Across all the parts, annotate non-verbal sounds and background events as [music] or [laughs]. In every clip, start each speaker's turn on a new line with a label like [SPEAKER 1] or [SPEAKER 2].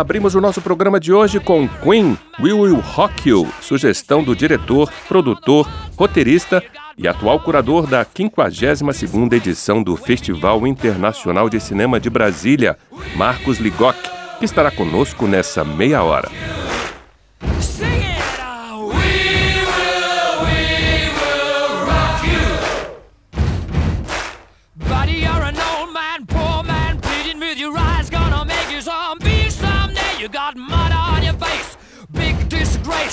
[SPEAKER 1] Abrimos o nosso programa de hoje com Queen, We Will Rock You, sugestão do diretor, produtor, roteirista e atual curador da 52ª edição do Festival Internacional de Cinema de Brasília, Marcos Ligoc, que estará conosco nessa meia hora.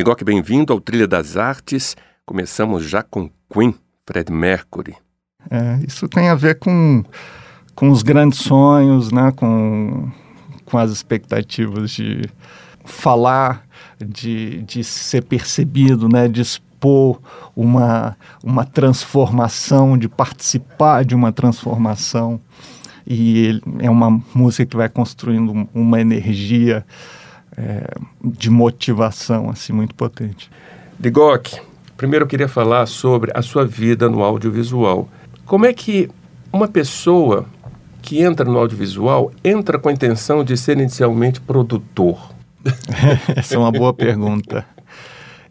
[SPEAKER 1] Ligoc, bem-vindo ao Trilha das Artes. Começamos já com Queen, Fred Mercury.
[SPEAKER 2] É, isso tem a ver com, com os grandes sonhos, né? com, com as expectativas de falar, de, de ser percebido, né? de expor uma, uma transformação, de participar de uma transformação. E é uma música que vai construindo uma energia é, de motivação assim muito potente.
[SPEAKER 1] Digoc, primeiro eu queria falar sobre a sua vida no audiovisual. Como é que uma pessoa que entra no audiovisual entra com a intenção de ser inicialmente produtor? [laughs]
[SPEAKER 2] Essa é uma boa pergunta.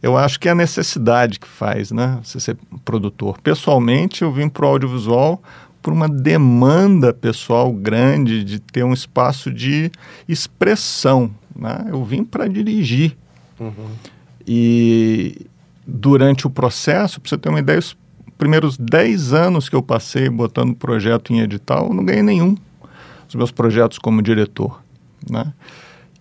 [SPEAKER 2] Eu acho que é a necessidade que faz, né? Você ser produtor. Pessoalmente, eu vim para o audiovisual por uma demanda pessoal grande de ter um espaço de expressão né? Eu vim para dirigir. Uhum. E durante o processo, para você ter uma ideia, os primeiros 10 anos que eu passei botando projeto em edital, eu não ganhei nenhum. Os meus projetos como diretor. Né?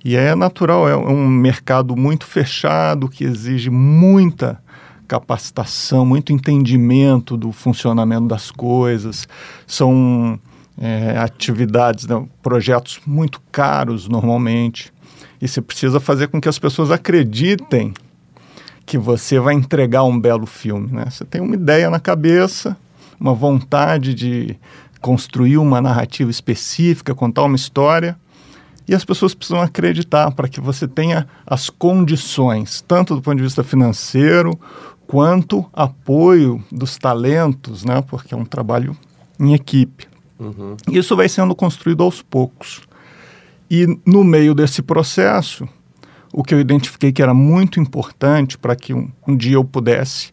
[SPEAKER 2] E é natural, é um mercado muito fechado que exige muita capacitação, muito entendimento do funcionamento das coisas. São é, atividades, né, projetos muito caros normalmente. E você precisa fazer com que as pessoas acreditem que você vai entregar um belo filme. Né? Você tem uma ideia na cabeça, uma vontade de construir uma narrativa específica, contar uma história, e as pessoas precisam acreditar para que você tenha as condições, tanto do ponto de vista financeiro, quanto apoio dos talentos, né? porque é um trabalho em equipe. Uhum. Isso vai sendo construído aos poucos. E no meio desse processo, o que eu identifiquei que era muito importante para que um, um, dia eu pudesse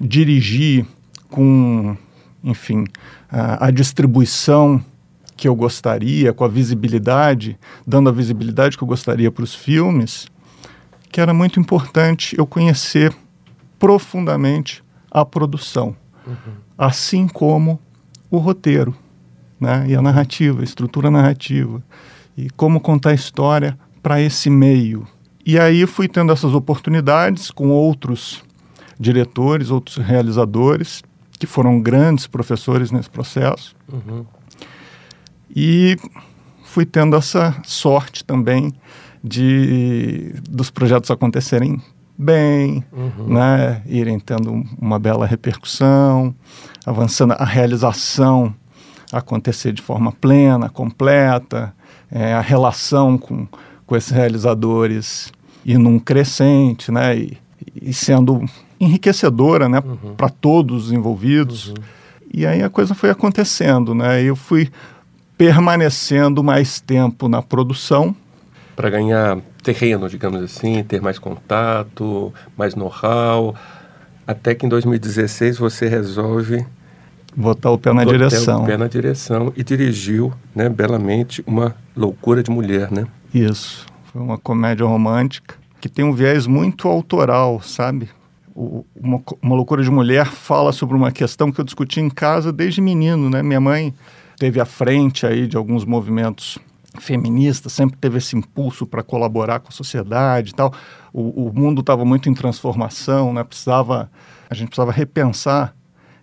[SPEAKER 2] dirigir com, enfim, a, a distribuição que eu gostaria, com a visibilidade, dando a visibilidade que eu gostaria para os filmes, que era muito importante eu conhecer profundamente a produção, uhum. assim como o roteiro, né, e a narrativa, a estrutura narrativa e como contar a história para esse meio. E aí fui tendo essas oportunidades com outros diretores, outros realizadores, que foram grandes professores nesse processo. Uhum. E fui tendo essa sorte também de dos projetos acontecerem bem, uhum. né, irem tendo uma bela repercussão, avançando a realização acontecer de forma plena, completa, é, a relação com, com esses realizadores e num crescente, né, e, e sendo enriquecedora, né, uhum. para todos os envolvidos. Uhum. E aí a coisa foi acontecendo, né? Eu fui permanecendo mais tempo na produção
[SPEAKER 1] para ganhar terreno, digamos assim, ter mais contato, mais know-how, até que em 2016 você resolve
[SPEAKER 2] botar o pé na direção.
[SPEAKER 1] o pé na direção e dirigiu, né, belamente uma loucura de mulher, né?
[SPEAKER 2] Isso. Foi uma comédia romântica que tem um viés muito autoral, sabe? O, uma, uma loucura de mulher fala sobre uma questão que eu discuti em casa desde menino, né? Minha mãe teve à frente aí de alguns movimentos feminista, sempre teve esse impulso para colaborar com a sociedade e tal. O, o mundo estava muito em transformação, né? Precisava, a gente precisava repensar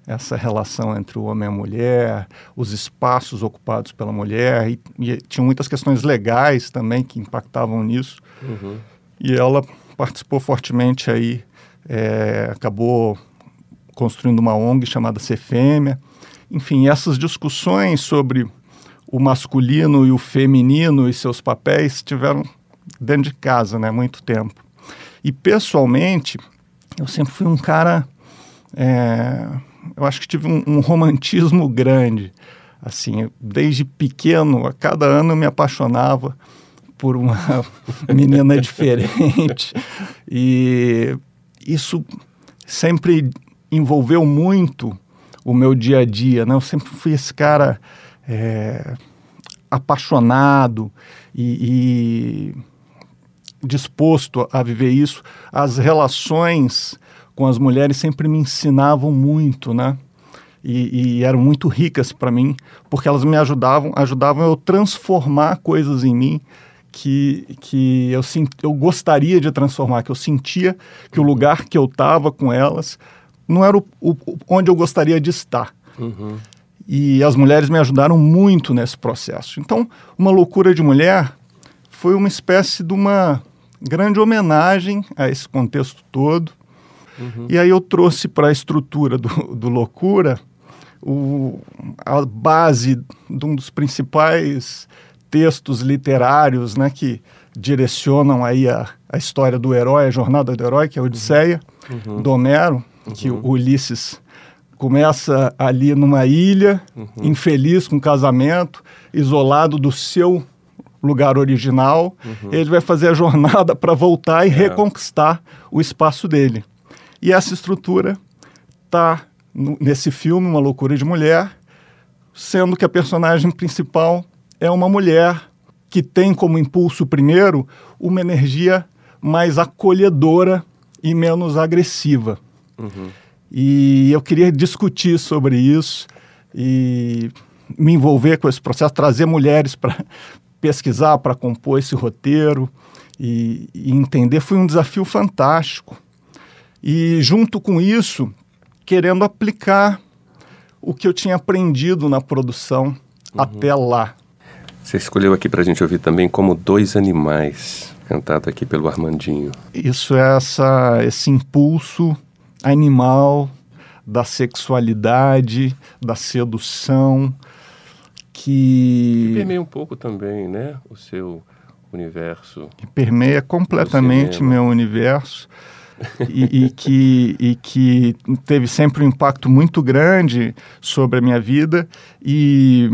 [SPEAKER 2] essa relação entre o homem e a mulher, os espaços ocupados pela mulher, e, e tinha muitas questões legais também que impactavam nisso. Uhum. E ela participou fortemente aí, é, acabou construindo uma ONG chamada Cefêmea. Enfim, essas discussões sobre o masculino e o feminino e seus papéis tiveram dentro de casa, né, muito tempo. E pessoalmente, eu sempre fui um cara, é, eu acho que tive um, um, romantismo grande. Assim, desde pequeno, a cada ano eu me apaixonava por uma [laughs] menina diferente e isso sempre envolveu muito o meu dia a dia, né? Eu sempre fui esse cara é, apaixonado e, e disposto a viver isso. As relações com as mulheres sempre me ensinavam muito, né? E, e eram muito ricas para mim, porque elas me ajudavam, ajudavam eu transformar coisas em mim que, que eu, eu gostaria de transformar, que eu sentia que o lugar que eu estava com elas não era o, o, onde eu gostaria de estar. Uhum. E as mulheres me ajudaram muito nesse processo. Então, Uma Loucura de Mulher foi uma espécie de uma grande homenagem a esse contexto todo. Uhum. E aí eu trouxe para a estrutura do, do Loucura o, a base de um dos principais textos literários né, que direcionam aí a, a história do herói, a jornada do herói, que é a Odisseia, uhum. do Homero, que o Ulisses começa ali numa ilha, uhum. infeliz com casamento, isolado do seu lugar original. Uhum. Ele vai fazer a jornada para voltar e é. reconquistar o espaço dele. E essa estrutura está nesse filme, Uma Loucura de Mulher, sendo que a personagem principal é uma mulher que tem como impulso primeiro uma energia mais acolhedora e menos agressiva. Uhum. E eu queria discutir sobre isso e me envolver com esse processo, trazer mulheres para [laughs] pesquisar, para compor esse roteiro e, e, entender. Foi um desafio fantástico. E, junto com isso, querendo aplicar o que eu tinha aprendido na produção uhum. até lá.
[SPEAKER 1] Você escolheu aqui para a gente ouvir também como Dois Animais, cantado aqui pelo Armandinho.
[SPEAKER 2] Isso é essa, esse impulso animal, da sexualidade, da sedução, que...
[SPEAKER 1] que permeia um pouco também, né, o seu universo.
[SPEAKER 2] Que permeia completamente meu universo. [laughs] e, e, que, e que teve sempre um impacto muito grande sobre a minha vida. E,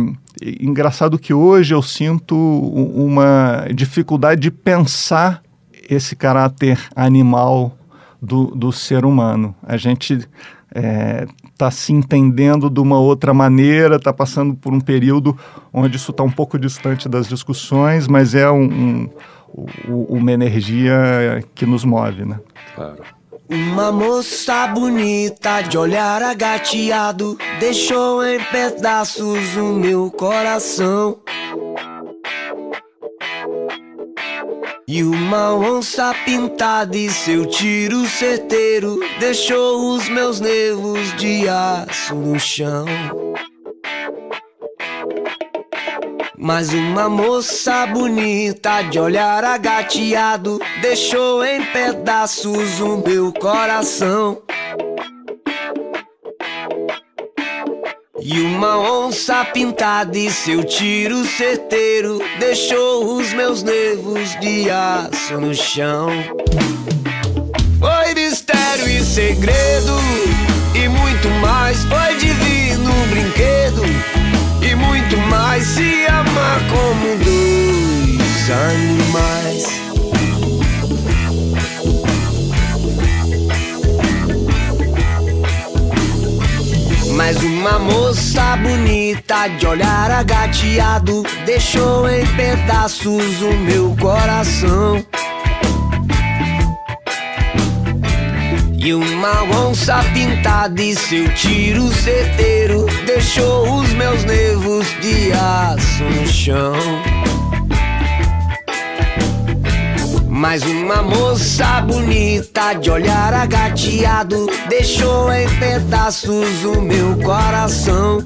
[SPEAKER 2] engraçado que hoje eu sinto uma dificuldade de pensar esse caráter animal do, do ser humano. A gente está é, tá se entendendo de uma outra maneira, está passando por um período onde isso está um pouco distante das discussões, mas é um, um, uma energia que nos move, né?
[SPEAKER 3] Claro. Uma moça bonita de olhar agateado deixou em pedaços o meu coração. E uma onça pintada e seu tiro certeiro deixou os meus nervos de aço no chão.
[SPEAKER 4] Mas uma moça bonita de olhar agateado deixou em pedaços o meu coração. E uma onça pintada e seu tiro certeiro deixou os meus nervos de aço no chão. Foi mistério e segredo mais. Se amar como dois animais. Mas uma moça bonita de olhar agateado deixou em pedaços o meu coração. E uma onça pintada e seu tiro certeiro deixou os meus nervos de aço no chão. Mas uma moça bonita de olhar agateado deixou em pedaços o meu coração.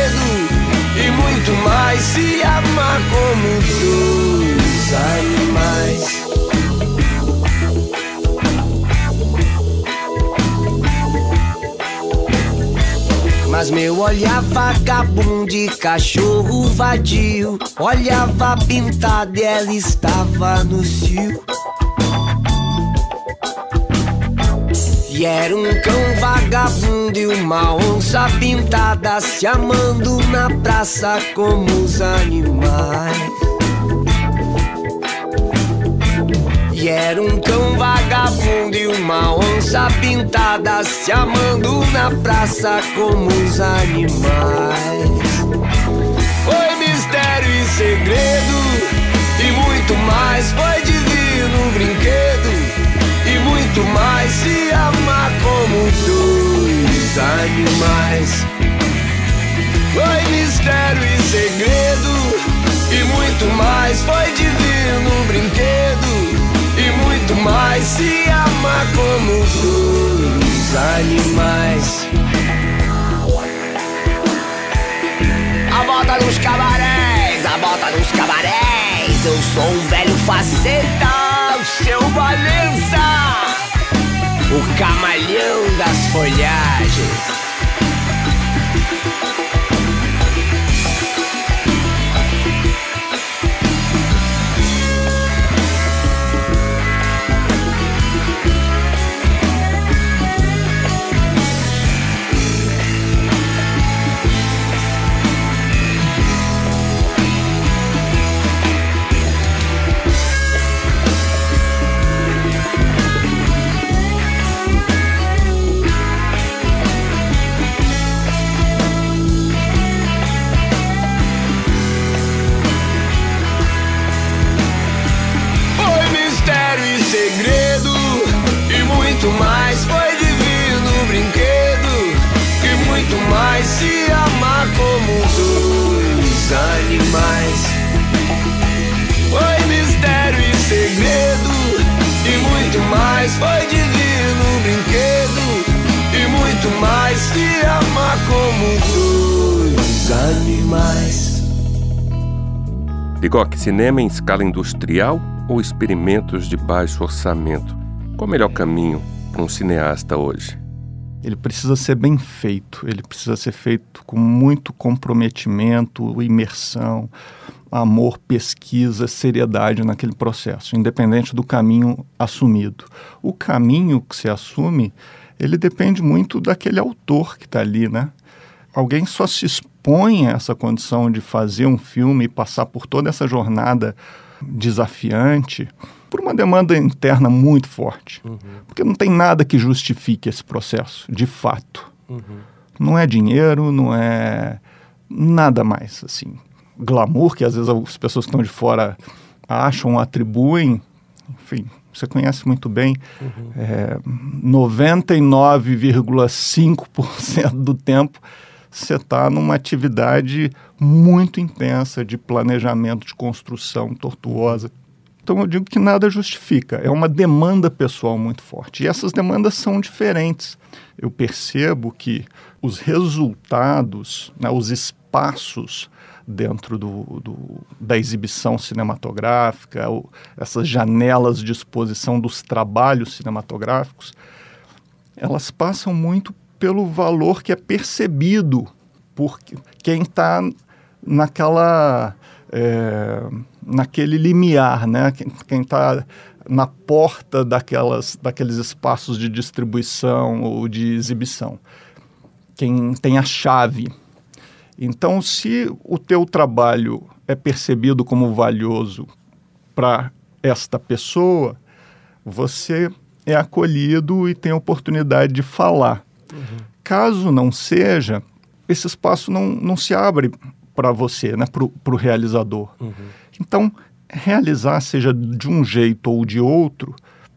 [SPEAKER 4] se amar como dois animais. Mas meu olhar vagabundo de cachorro vadio Olhava pintada e ela estava no cio E era um cão vagabundo e uma onça pintada Se amando na praça como os animais E era um cão vagabundo e uma onça pintada se amando na praça como os animais. Foi mistério e segredo e muito mais. Foi divino brinquedo e muito mais. Se amar como dois animais. Foi mistério e segredo e muito mais. Foi divino brinquedo e muito mais se ama como dois animais. A bota nos cabarés, a bota nos cabarés. Eu sou um velho faceta, o seu Valença, o camalhão das folhagens.
[SPEAKER 1] Bigok, cinema em escala industrial ou experimentos de baixo orçamento? Qual o melhor caminho para um cineasta hoje?
[SPEAKER 2] Ele precisa ser bem feito, ele precisa ser feito com muito comprometimento, imersão, amor, pesquisa, seriedade naquele processo, independente do caminho assumido. O caminho que se assume, ele depende muito daquele autor que está ali, né? Alguém só se expõe a essa condição de fazer um filme e passar por toda essa jornada desafiante por uma demanda interna muito forte. Uhum. Porque não tem nada que justifique esse processo, de fato. Uhum. Não é dinheiro, não é nada mais assim. Glamour, que às vezes as pessoas que estão de fora acham, atribuem, enfim, você conhece muito bem, é, 99,5% do tempo você está numa atividade muito intensa de planejamento, de construção tortuosa. Então eu digo que nada justifica, é uma demanda pessoal muito forte. E essas demandas são diferentes. Eu percebo que os resultados, né, os espaços dentro do, do, da exibição cinematográfica, ou essas janelas de exposição dos trabalhos cinematográficos, elas passam muito pelo valor que é percebido por quem está naquela é, naquele limiar, né? Quem está na porta daquelas, daqueles espaços de distribuição ou de exibição, quem tem a chave. Então, se o teu trabalho é percebido como valioso para esta pessoa, você é acolhido e tem a oportunidade de falar. Uhum. Caso não seja, esse espaço não, não se abre para você, né, para o realizador. Uhum. Então, realizar, seja de um jeito ou de outro,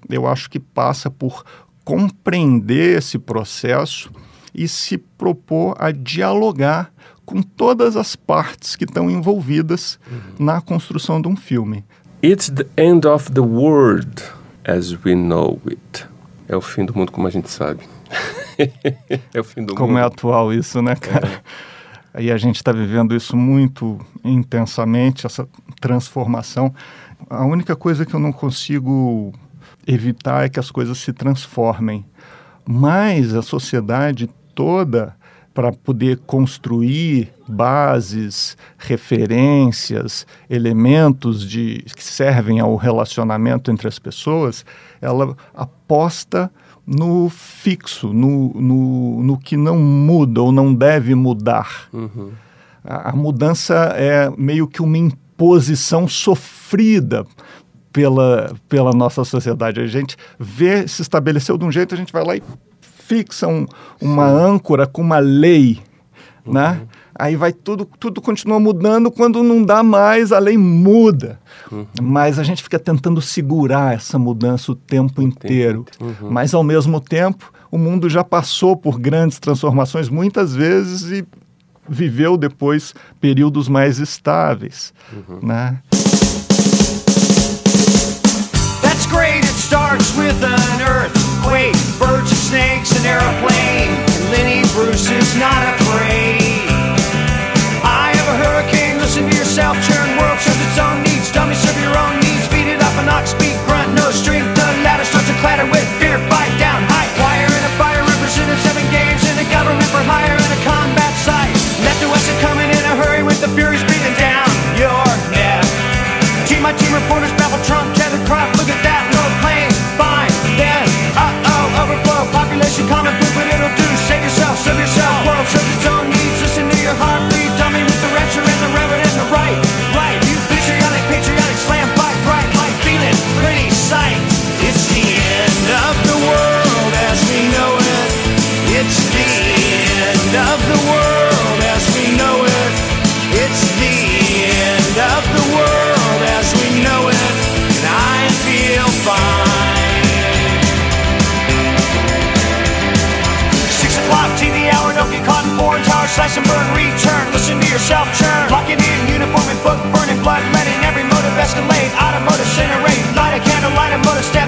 [SPEAKER 2] eu acho que passa por compreender esse processo e se propor a dialogar com todas as partes que estão envolvidas uhum. na construção de um filme.
[SPEAKER 1] It's the end of the world as we know it. É o fim do mundo como a gente sabe. [laughs] é o fim do
[SPEAKER 2] como
[SPEAKER 1] mundo.
[SPEAKER 2] Como é atual isso, né, cara? É. E a gente está vivendo isso muito intensamente, essa transformação. A única coisa que eu não consigo evitar é que as coisas se transformem. Mas a sociedade toda, para poder construir bases, referências, elementos de, que servem ao relacionamento entre as pessoas, ela aposta no fixo, no, no, no que não muda ou não deve mudar. Uhum. A, a mudança é meio que uma imposição sofrida pela, pela nossa sociedade. A gente vê, se estabeleceu de um jeito, a gente vai lá e fixa um, uma Sim. âncora com uma lei, né? uhum. né? Aí vai tudo, tudo continua mudando, quando não dá mais, a lei muda. Uhum. Mas a gente fica tentando segurar essa mudança o tempo inteiro. Uhum. Mas ao mesmo tempo, o mundo já passou por grandes transformações muitas vezes e viveu depois períodos mais estáveis, uhum. né? That's great. It starts with an earthquake, birds and snakes, an airplane. Lenny Bruce is not afraid. I have a hurricane. Listen to yourself. Churn world serves its own needs. Dummy serve your own needs. Beat it up an ox speed grunt. No strength. The ladder starts to clatter with Listen to yourself churn. Locking in uniform and book, burning blood, letting every motive escalate. Automotive incinerate, light a candle, light a motor, step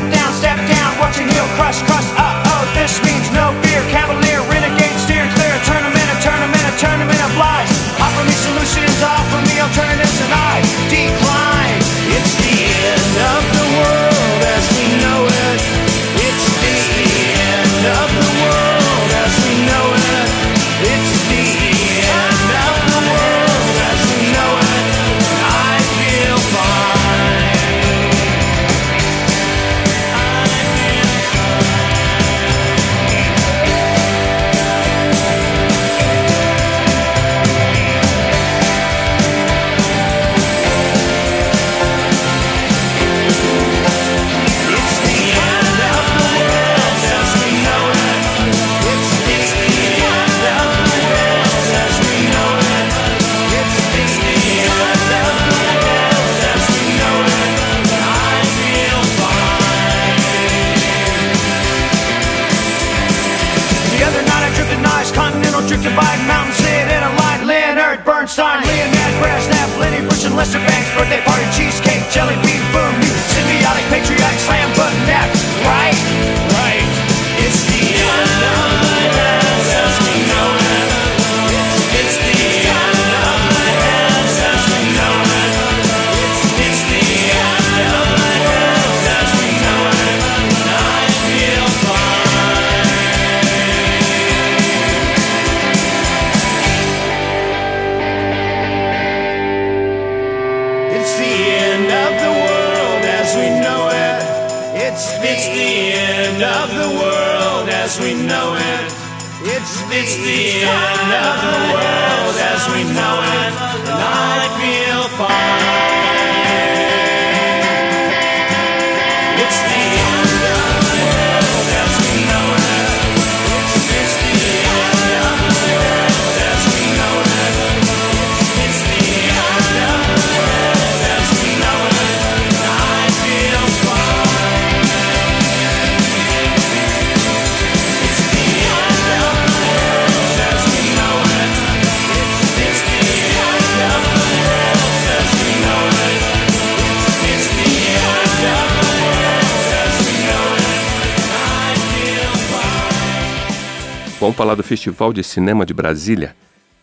[SPEAKER 1] Vamos falar do Festival de Cinema de Brasília.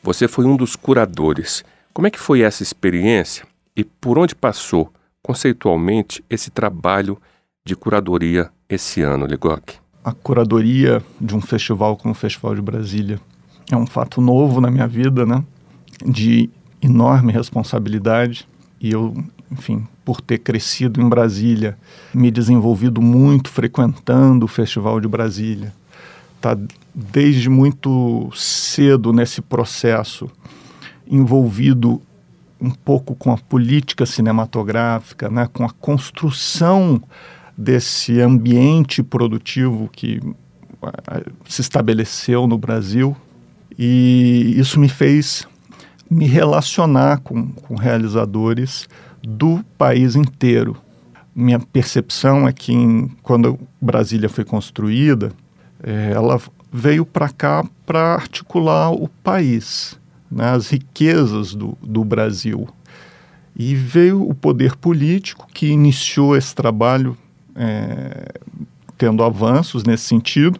[SPEAKER 1] Você foi um dos curadores. Como é que foi essa experiência e por onde passou, conceitualmente, esse trabalho de curadoria esse ano, Ligoc?
[SPEAKER 2] A curadoria de um festival como o Festival de Brasília é um fato novo na minha vida, né? De enorme responsabilidade. E eu, enfim, por ter crescido em Brasília, me desenvolvido muito frequentando o Festival de Brasília, tá desde muito cedo nesse processo envolvido um pouco com a política cinematográfica, né, com a construção desse ambiente produtivo que se estabeleceu no Brasil. E isso me fez me relacionar com, com realizadores do país inteiro. Minha percepção é que em, quando Brasília foi construída, eh, ela veio para cá para articular o país, né, as riquezas do, do Brasil. E veio o poder político que iniciou esse trabalho é, tendo avanços nesse sentido,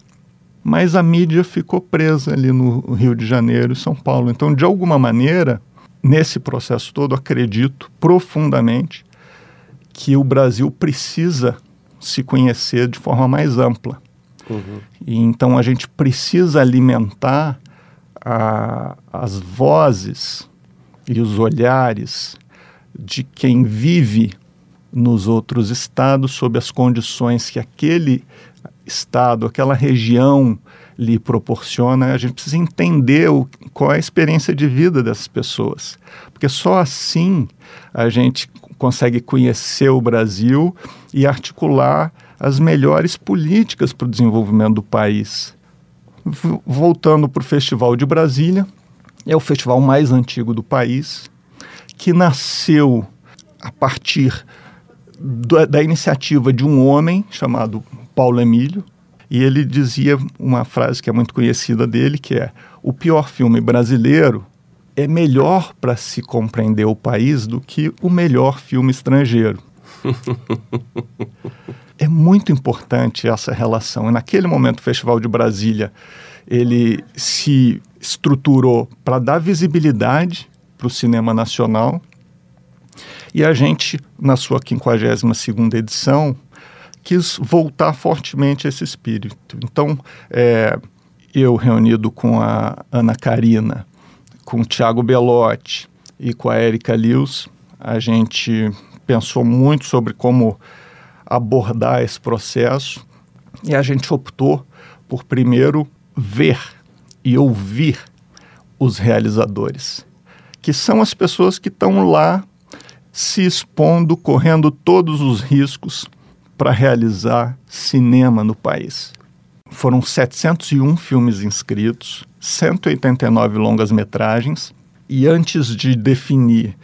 [SPEAKER 2] mas a mídia ficou presa ali no Rio de Janeiro e São Paulo. Então, de alguma maneira, nesse processo todo, acredito profundamente que o Brasil precisa se conhecer de forma mais ampla. E então a gente precisa alimentar a- as vozes e os olhares de quem vive nos outros estados sob as condições que aquele estado, aquela região lhe proporciona. A gente precisa entender o, qual é a experiência de vida dessas pessoas, porque só assim a gente consegue conhecer o Brasil e articular as melhores políticas para o desenvolvimento do país. V- voltando para o Festival de Brasília, é o festival mais antigo do país, que nasceu a partir da, da iniciativa de um homem chamado Paulo Emílio, e ele dizia uma frase que é muito conhecida dele, que é: o pior filme brasileiro é melhor para se compreender o país do que o melhor filme estrangeiro. [laughs] é muito importante essa relação. E naquele momento, o Festival de Brasília ele se estruturou para dar visibilidade para o cinema nacional. E a gente, na sua 52ª edição, quis voltar fortemente esse espírito. Então, é, eu reunido com a Ana Karina, com o Tiago Belotti e com a Érica Lewis, a gente pensou muito sobre como abordar esse processo e a gente optou por primeiro ver e ouvir os realizadores, que são as pessoas que estão lá se expondo, correndo todos os riscos para realizar cinema no país. Foram 701 filmes inscritos, 189 longas-metragens, e antes de definir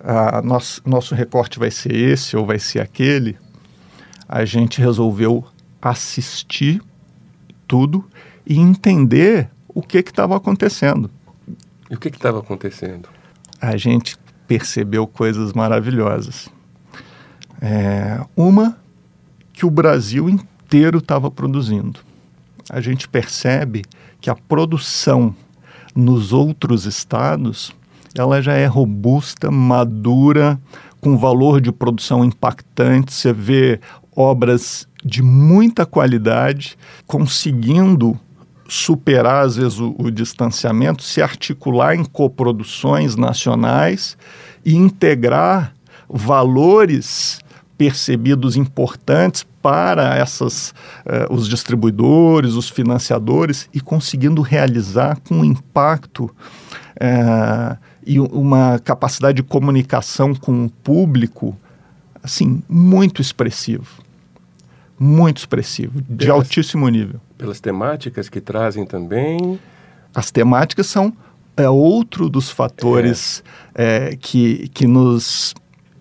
[SPEAKER 2] ah, nosso, nosso recorte vai ser esse ou vai ser aquele, a gente resolveu assistir tudo e entender o que estava acontecendo.
[SPEAKER 1] E o que estava acontecendo?
[SPEAKER 2] a gente percebeu coisas maravilhosas. É, uma que o Brasil inteiro estava produzindo. A gente percebe que a produção nos outros estados ela já é robusta, madura, com valor de produção impactante. Você vê obras de muita qualidade conseguindo superar, às vezes, o, o distanciamento, se articular em coproduções nacionais e integrar valores percebidos importantes para essas, uh, os distribuidores, os financiadores e conseguindo realizar com impacto uh, e uma capacidade de comunicação com o público assim muito expressivo muito expressivo, de pelas, altíssimo nível.
[SPEAKER 1] Pelas temáticas que trazem também.
[SPEAKER 2] As temáticas são é, outro dos fatores é. É, que, que nos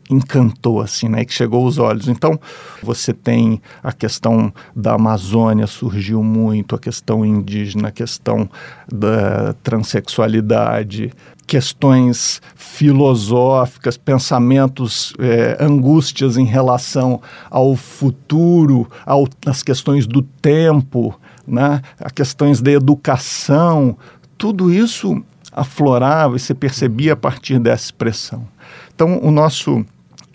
[SPEAKER 2] encantou assim, né, que chegou aos olhos. Então, você tem a questão da Amazônia surgiu muito, a questão indígena, a questão da transexualidade, questões filosóficas, pensamentos, é, angústias em relação ao futuro, ao, às questões do tempo, né, as questões da educação, tudo isso aflorava e se percebia a partir dessa expressão. Então, o nosso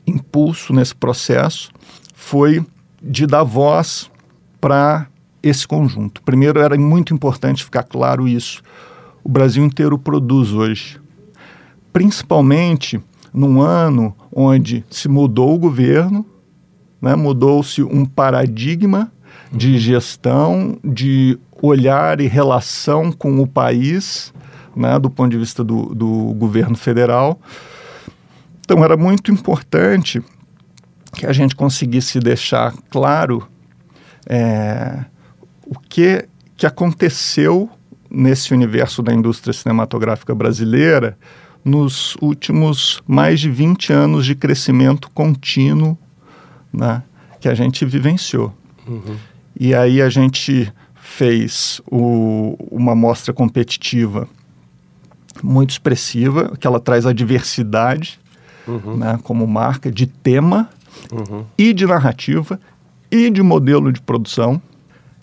[SPEAKER 2] impulso nesse processo foi de dar voz para esse conjunto. Primeiro, era muito importante ficar claro isso. O Brasil inteiro produz hoje principalmente num ano onde se mudou o governo, né, mudou-se um paradigma de gestão, de olhar e relação com o país, né, do ponto de vista do, do governo federal. Então, era muito importante que a gente conseguisse deixar claro é, o que, que aconteceu nesse universo da indústria cinematográfica brasileira nos últimos mais de 20 anos de crescimento contínuo né, que a gente vivenciou. Uhum. E aí a gente fez o, uma mostra competitiva muito expressiva, que ela traz a diversidade uhum. né, como marca de tema uhum. e de narrativa e de modelo de produção.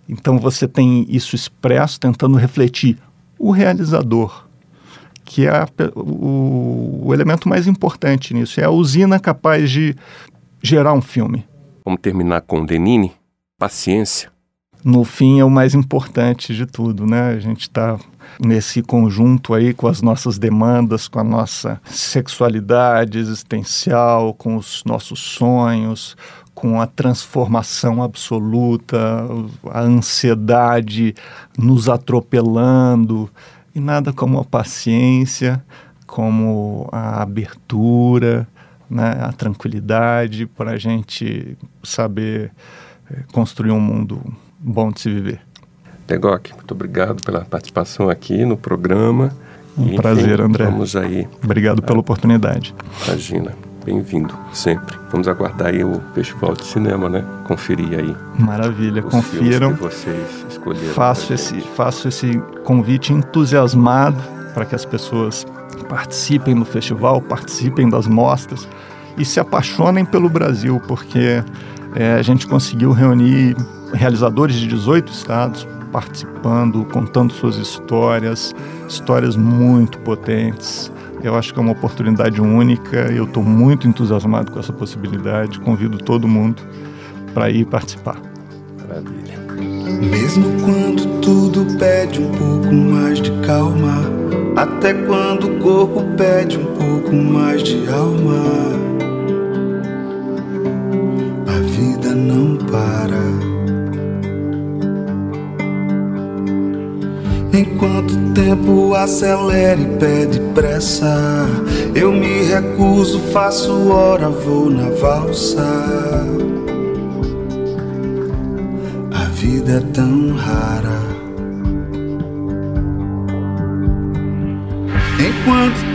[SPEAKER 2] Então você tem isso expresso, tentando refletir o realizador, que é a, o, o elemento mais importante nisso. É a usina capaz de gerar um filme.
[SPEAKER 1] Vamos terminar com Denini. Paciência.
[SPEAKER 2] No fim é o mais importante de tudo, né? A gente está nesse conjunto aí com as nossas demandas, com a nossa sexualidade existencial, com os nossos sonhos, com a transformação absoluta, a ansiedade nos atropelando. E nada como a paciência, como a abertura, né, a tranquilidade para a gente saber eh, construir um mundo bom de se viver.
[SPEAKER 1] Tegoc, muito obrigado pela participação aqui no programa.
[SPEAKER 2] Um e, prazer, enfim, André.
[SPEAKER 1] Vamos aí.
[SPEAKER 2] Obrigado pela oportunidade.
[SPEAKER 1] Imagina. Bem-vindo sempre. Vamos aguardar aí o Festival de Cinema, né? Conferir aí.
[SPEAKER 2] Maravilha, confiram.
[SPEAKER 1] Que vocês escolheram.
[SPEAKER 2] Faço esse, faço esse convite entusiasmado para que as pessoas participem do festival, participem das mostras e se apaixonem pelo Brasil, porque é, a gente conseguiu reunir realizadores de 18 estados participando, contando suas histórias, histórias muito potentes. Eu acho que é uma oportunidade única. Eu estou muito entusiasmado com essa possibilidade. Convido todo mundo para ir participar.
[SPEAKER 1] Maravilha.
[SPEAKER 5] Mesmo quando tudo pede um pouco mais de calma, até quando o corpo pede um pouco mais de alma, para. Enquanto o tempo acelera e pede pressa, eu me recuso, faço hora, vou na valsa. A vida é tão rara. Enquanto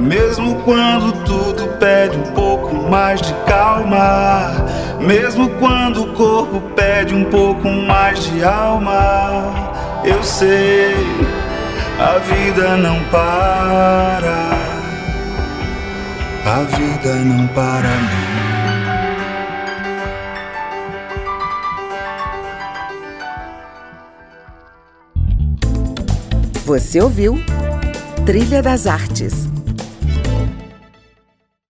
[SPEAKER 5] Mesmo quando tudo pede um pouco mais de calma, mesmo quando o corpo pede um pouco mais de alma, eu sei, a vida não para. A vida não para.
[SPEAKER 6] Você ouviu Trilha das Artes